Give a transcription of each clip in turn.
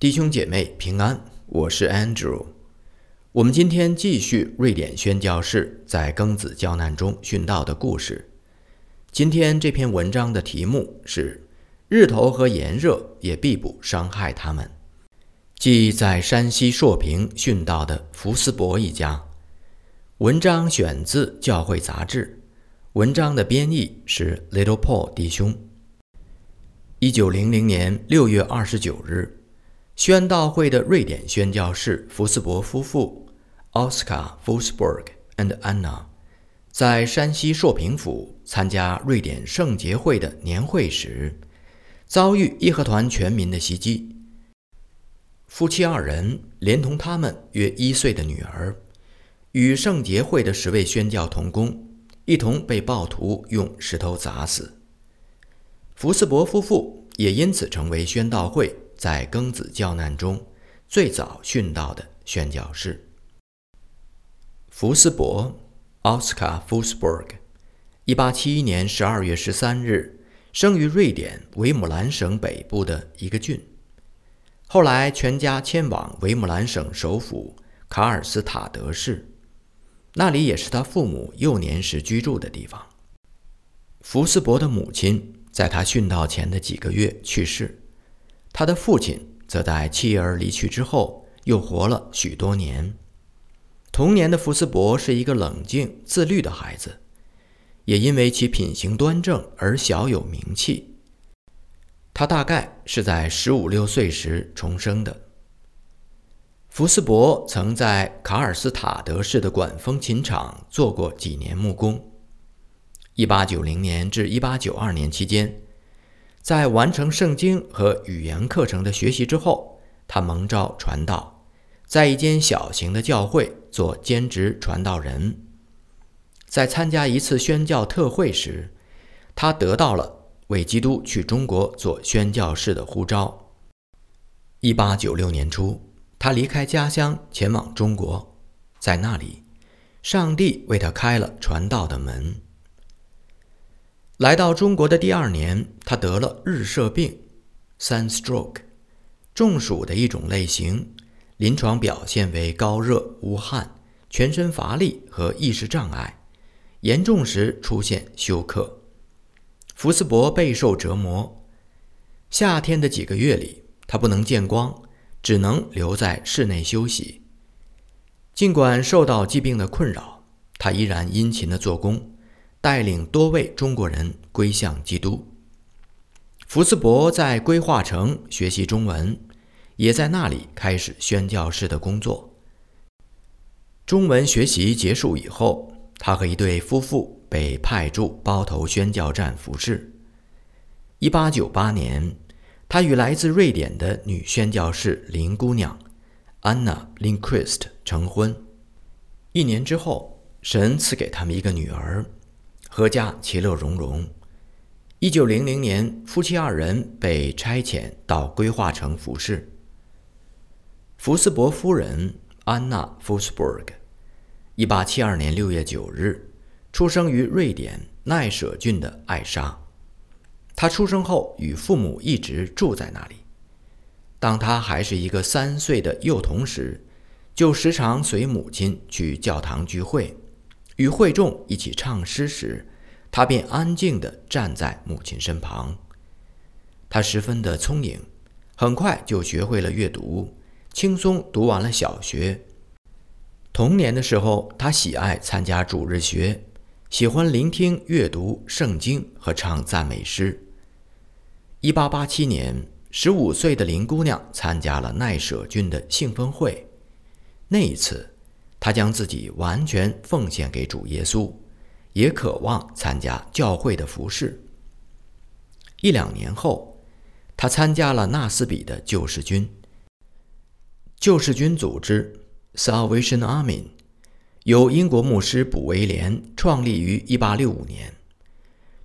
弟兄姐妹平安，我是 Andrew。我们今天继续瑞典宣教士在庚子教难中殉道的故事。今天这篇文章的题目是“日头和炎热也必不伤害他们”，即在山西朔平殉道的福斯伯一家。文章选自《教会杂志》，文章的编译是 Little Paul 弟兄。一九零零年六月二十九日，宣道会的瑞典宣教士福斯伯夫妇 Oscar Fusberg and Anna 在山西朔平府参加瑞典圣节会的年会时，遭遇义和团全民的袭击。夫妻二人连同他们约一岁的女儿。与圣节会的十位宣教同工一同被暴徒用石头砸死。福斯伯夫妇也因此成为宣道会在庚子教难中最早殉道的宣教士。福斯伯 （Oscar Fusberg），一八七一年十二月十三日生于瑞典维姆兰省北部的一个郡，后来全家迁往维姆兰省首府卡尔斯塔德市。那里也是他父母幼年时居住的地方。福斯伯的母亲在他殉道前的几个月去世，他的父亲则在妻儿离去之后又活了许多年。童年的福斯伯是一个冷静自律的孩子，也因为其品行端正而小有名气。他大概是在十五六岁时重生的。福斯伯曾在卡尔斯塔德市的管风琴厂做过几年木工。1890年至1892年期间，在完成圣经和语言课程的学习之后，他蒙召传道，在一间小型的教会做兼职传道人。在参加一次宣教特会时，他得到了为基督去中国做宣教士的呼召。1896年初。他离开家乡，前往中国，在那里，上帝为他开了传道的门。来到中国的第二年，他得了日射病 （sunstroke），中暑的一种类型，临床表现为高热无汗、全身乏力和意识障碍，严重时出现休克。福斯伯备受折磨，夏天的几个月里，他不能见光。只能留在室内休息。尽管受到疾病的困扰，他依然殷勤地做工，带领多位中国人归向基督。福斯伯在规划城学习中文，也在那里开始宣教士的工作。中文学习结束以后，他和一对夫妇被派驻包头宣教站服侍。一八九八年。他与来自瑞典的女宣教士林姑娘 anna linguist 成婚。一年之后，神赐给他们一个女儿，阖家其乐融融。一九零零年，夫妻二人被差遣到规划城服侍。福斯伯夫人安娜·福斯伯格，一八七二年六月九日出生于瑞典奈舍郡的艾莎。她出生后与父母一直住在那里。当她还是一个三岁的幼童时，就时常随母亲去教堂聚会，与会众一起唱诗时，他便安静地站在母亲身旁。他十分的聪颖，很快就学会了阅读，轻松读完了小学。童年的时候，他喜爱参加主日学，喜欢聆听、阅读圣经和唱赞美诗。一八八七年，十五岁的林姑娘参加了奈舍郡的信封会。那一次，她将自己完全奉献给主耶稣，也渴望参加教会的服饰。一两年后，他参加了纳斯比的救世军。救世军组织 （Salvation Army） 由英国牧师卜威廉创立于一八六五年。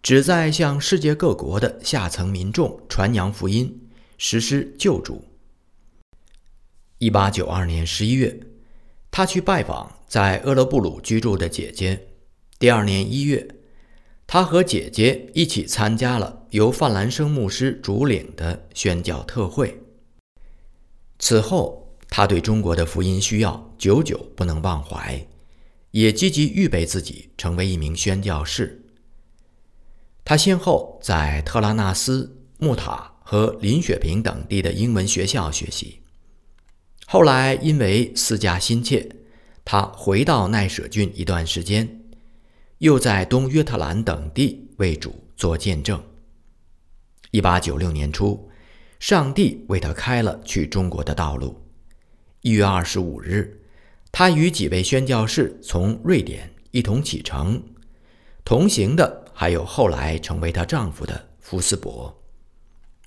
旨在向世界各国的下层民众传扬福音，实施救助。一八九二年十一月，他去拜访在厄勒布鲁居住的姐姐。第二年一月，他和姐姐一起参加了由范兰生牧师主领的宣教特会。此后，他对中国的福音需要久久不能忘怀，也积极预备自己成为一名宣教士。他先后在特拉纳斯、穆塔和林雪平等地的英文学校学习。后来因为思家心切，他回到奈舍郡一段时间，又在东约特兰等地为主做见证。一八九六年初。上帝为他开了去中国的道路。一月二十五日，他与几位宣教士从瑞典一同启程，同行的还有后来成为她丈夫的福斯伯。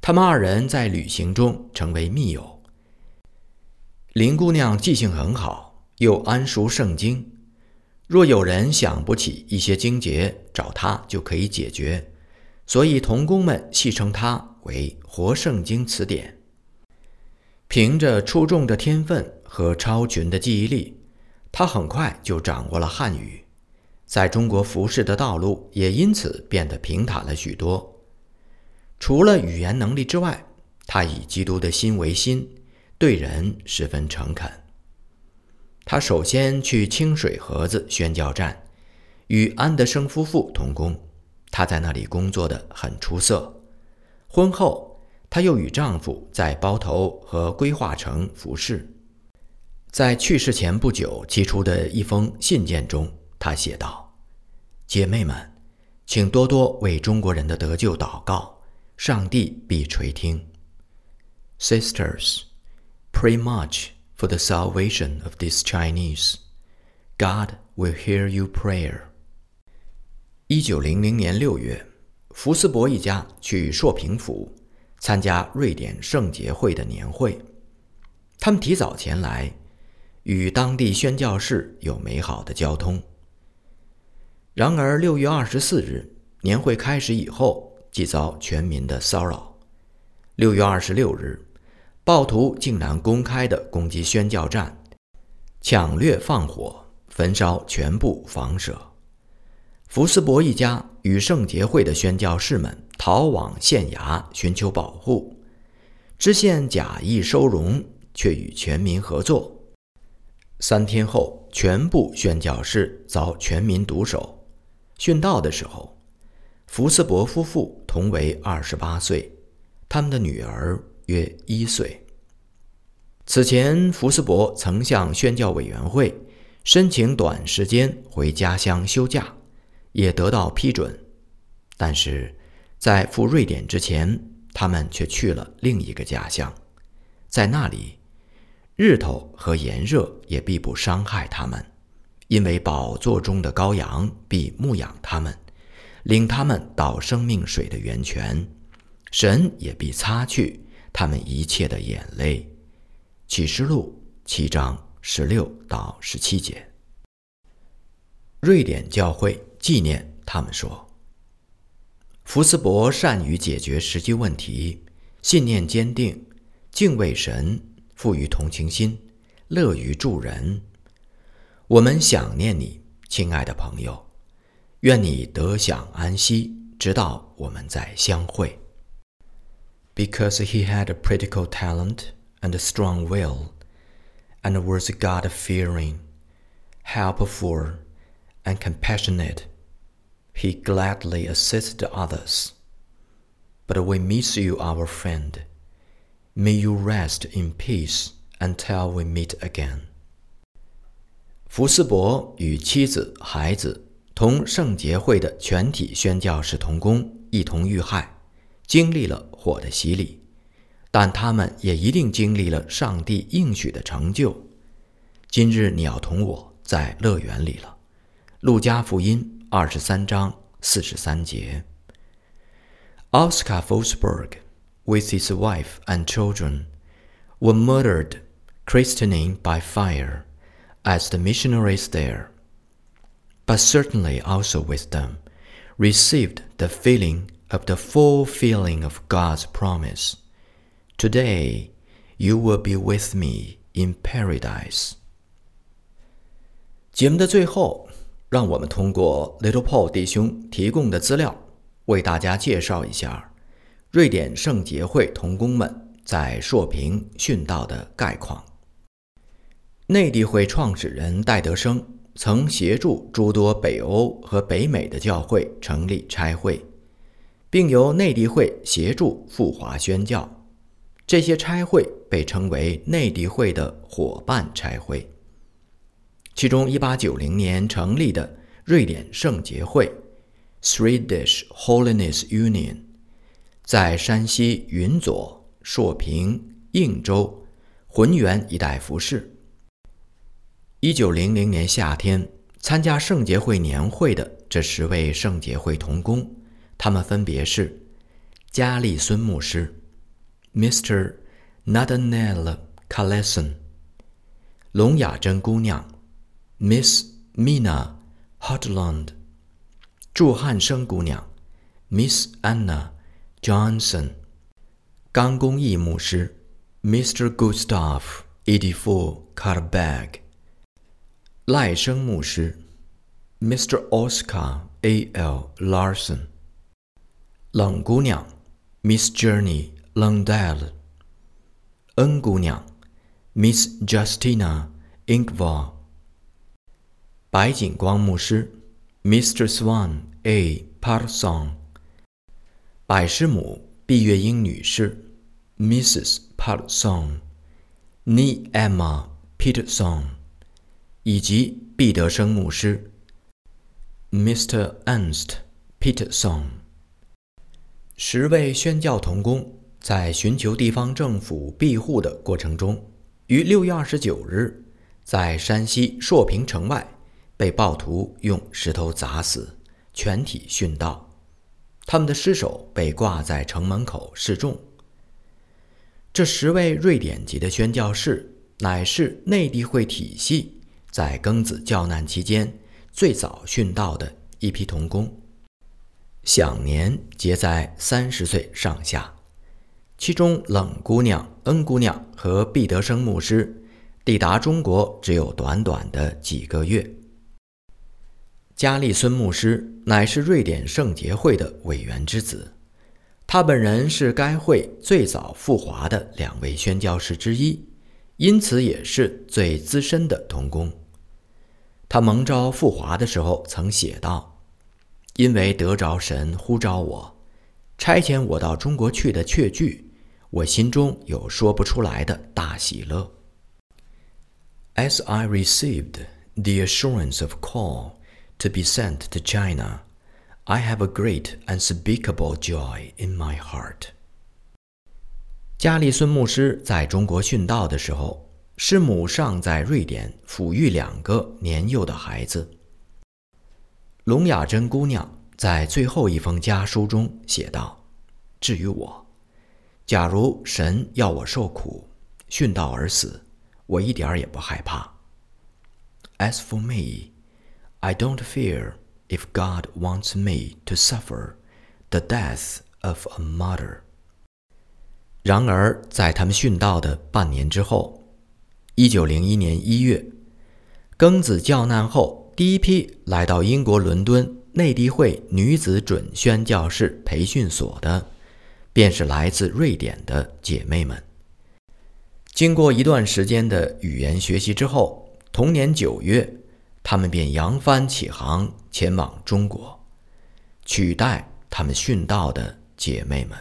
他们二人在旅行中成为密友。林姑娘记性很好，又谙熟圣经，若有人想不起一些经节，找他就可以解决，所以童工们戏称他。为《活圣经词典》，凭着出众的天分和超群的记忆力，他很快就掌握了汉语，在中国服侍的道路也因此变得平坦了许多。除了语言能力之外，他以基督的心为心，对人十分诚恳。他首先去清水河子宣教站，与安德生夫妇同工，他在那里工作的很出色。婚后，她又与丈夫在包头和规划城服侍。在去世前不久寄出的一封信件中，她写道：“姐妹们，请多多为中国人的得救祷告，上帝必垂听。Sisters, pray much for the salvation of these Chinese. God will hear you prayer.” 一九零零年六月。福斯伯一家去朔平府参加瑞典圣节会的年会，他们提早前来，与当地宣教士有美好的交通。然而，六月二十四日年会开始以后，即遭全民的骚扰。六月二十六日，暴徒竟然公开的攻击宣教站，抢掠放火，焚烧全部房舍。福斯伯一家与圣洁会的宣教士们逃往县衙寻求保护，知县假意收容，却与全民合作。三天后，全部宣教士遭全民毒手。殉道的时候，福斯伯夫妇同为二十八岁，他们的女儿约一岁。此前，福斯伯曾向宣教委员会申请短时间回家乡休假。也得到批准，但是在赴瑞典之前，他们却去了另一个家乡，在那里，日头和炎热也必不伤害他们，因为宝座中的羔羊必牧养他们，领他们到生命水的源泉，神也必擦去他们一切的眼泪。启示录七章十六到十七节。瑞典教会。纪念他们说，福斯伯善于解决实际问题，信念坚定，敬畏神，富于同情心，乐于助人。我们想念你，亲爱的朋友，愿你得享安息，直到我们再相会。Because he had a practical talent and a strong will, and was God-fearing, helpful, and compassionate. He gladly assisted others. But we miss you, our friend. May you rest in peace until we meet again. 福斯伯与妻子、孩子同圣节会的全体宣教士同工一同遇害， 经历了火的洗礼，但他们也一定经历了上帝应许的成就。今日你要同我在乐园里了。路加福音二十三章四十三节。Oscar Fosberg, with his wife and children, were murdered, christening by fire, as the missionaries there, but certainly also with them, received the feeling Of the full feeling of God's promise. Today, you will be with me in paradise. 节目的最后，让我们通过 Little Paul 弟兄提供的资料，为大家介绍一下瑞典圣节会童工们在朔平殉道的概况。内地会创始人戴德生曾协助诸多北欧和北美的教会成立差会，并由内地会协助赴华宣教。这些差会被称为内地会的伙伴差会。其中，1890年成立的瑞典圣洁会 （Swedish Holiness Union） 在山西云佐、朔平、应州、浑源一带服侍。1900年夏天，参加圣洁会年会的这十位圣洁会童工，他们分别是：加利孙牧师 （Mr. Nathaniel Carlson）、龙雅珍姑娘。Miss Mina Hotland，祝汉生姑娘，Miss Anna Johnson，刚公益牧师，Mr. Gustav Edifo Carlbag，赖生牧师，Mr. Oscar A. L. Larson，冷姑娘，Miss Journey Lundell，恩姑娘，Miss Justina Ingvar。白景光牧师，Mr. Swan A. Parson，百师母毕月英女士，Mrs. Parson，尼 Emma Peterson，以及毕德生牧师，Mr. Ernst Peterson。 十位宣教童工在寻求地方政府庇护的过程中，于六月二十九日，在山西朔平城外。被暴徒用石头砸死，全体殉道。他们的尸首被挂在城门口示众。这十位瑞典籍的宣教士，乃是内地会体系在庚子教难期间最早殉道的一批童工，享年皆在三十岁上下。其中，冷姑娘、恩姑娘和毕德生牧师抵达中国只有短短的几个月。加利孙牧师乃是瑞典圣洁会的委员之子，他本人是该会最早赴华的两位宣教士之一，因此也是最资深的童工。他蒙召赴华的时候曾写道：“因为得着神呼召我，差遣我到中国去的确据，我心中有说不出来的大喜乐。” As I received the assurance of call. to be sent to China, I have a great unspeakable joy in my heart. 加利孙牧师在中国殉道的时候，师母尚在瑞典抚育两个年幼的孩子。聋哑真姑娘在最后一封家书中写道：“至于我，假如神要我受苦，殉道而死，我一点儿也不害怕。As for me。” I don't fear if God wants me to suffer the death of a martyr。然而，在他们殉道的半年之后，一九零一年一月，庚子教难后，第一批来到英国伦敦内地会女子准宣教士培训所的，便是来自瑞典的姐妹们。经过一段时间的语言学习之后，同年九月。他们便扬帆起航，前往中国，取代他们殉道的姐妹们。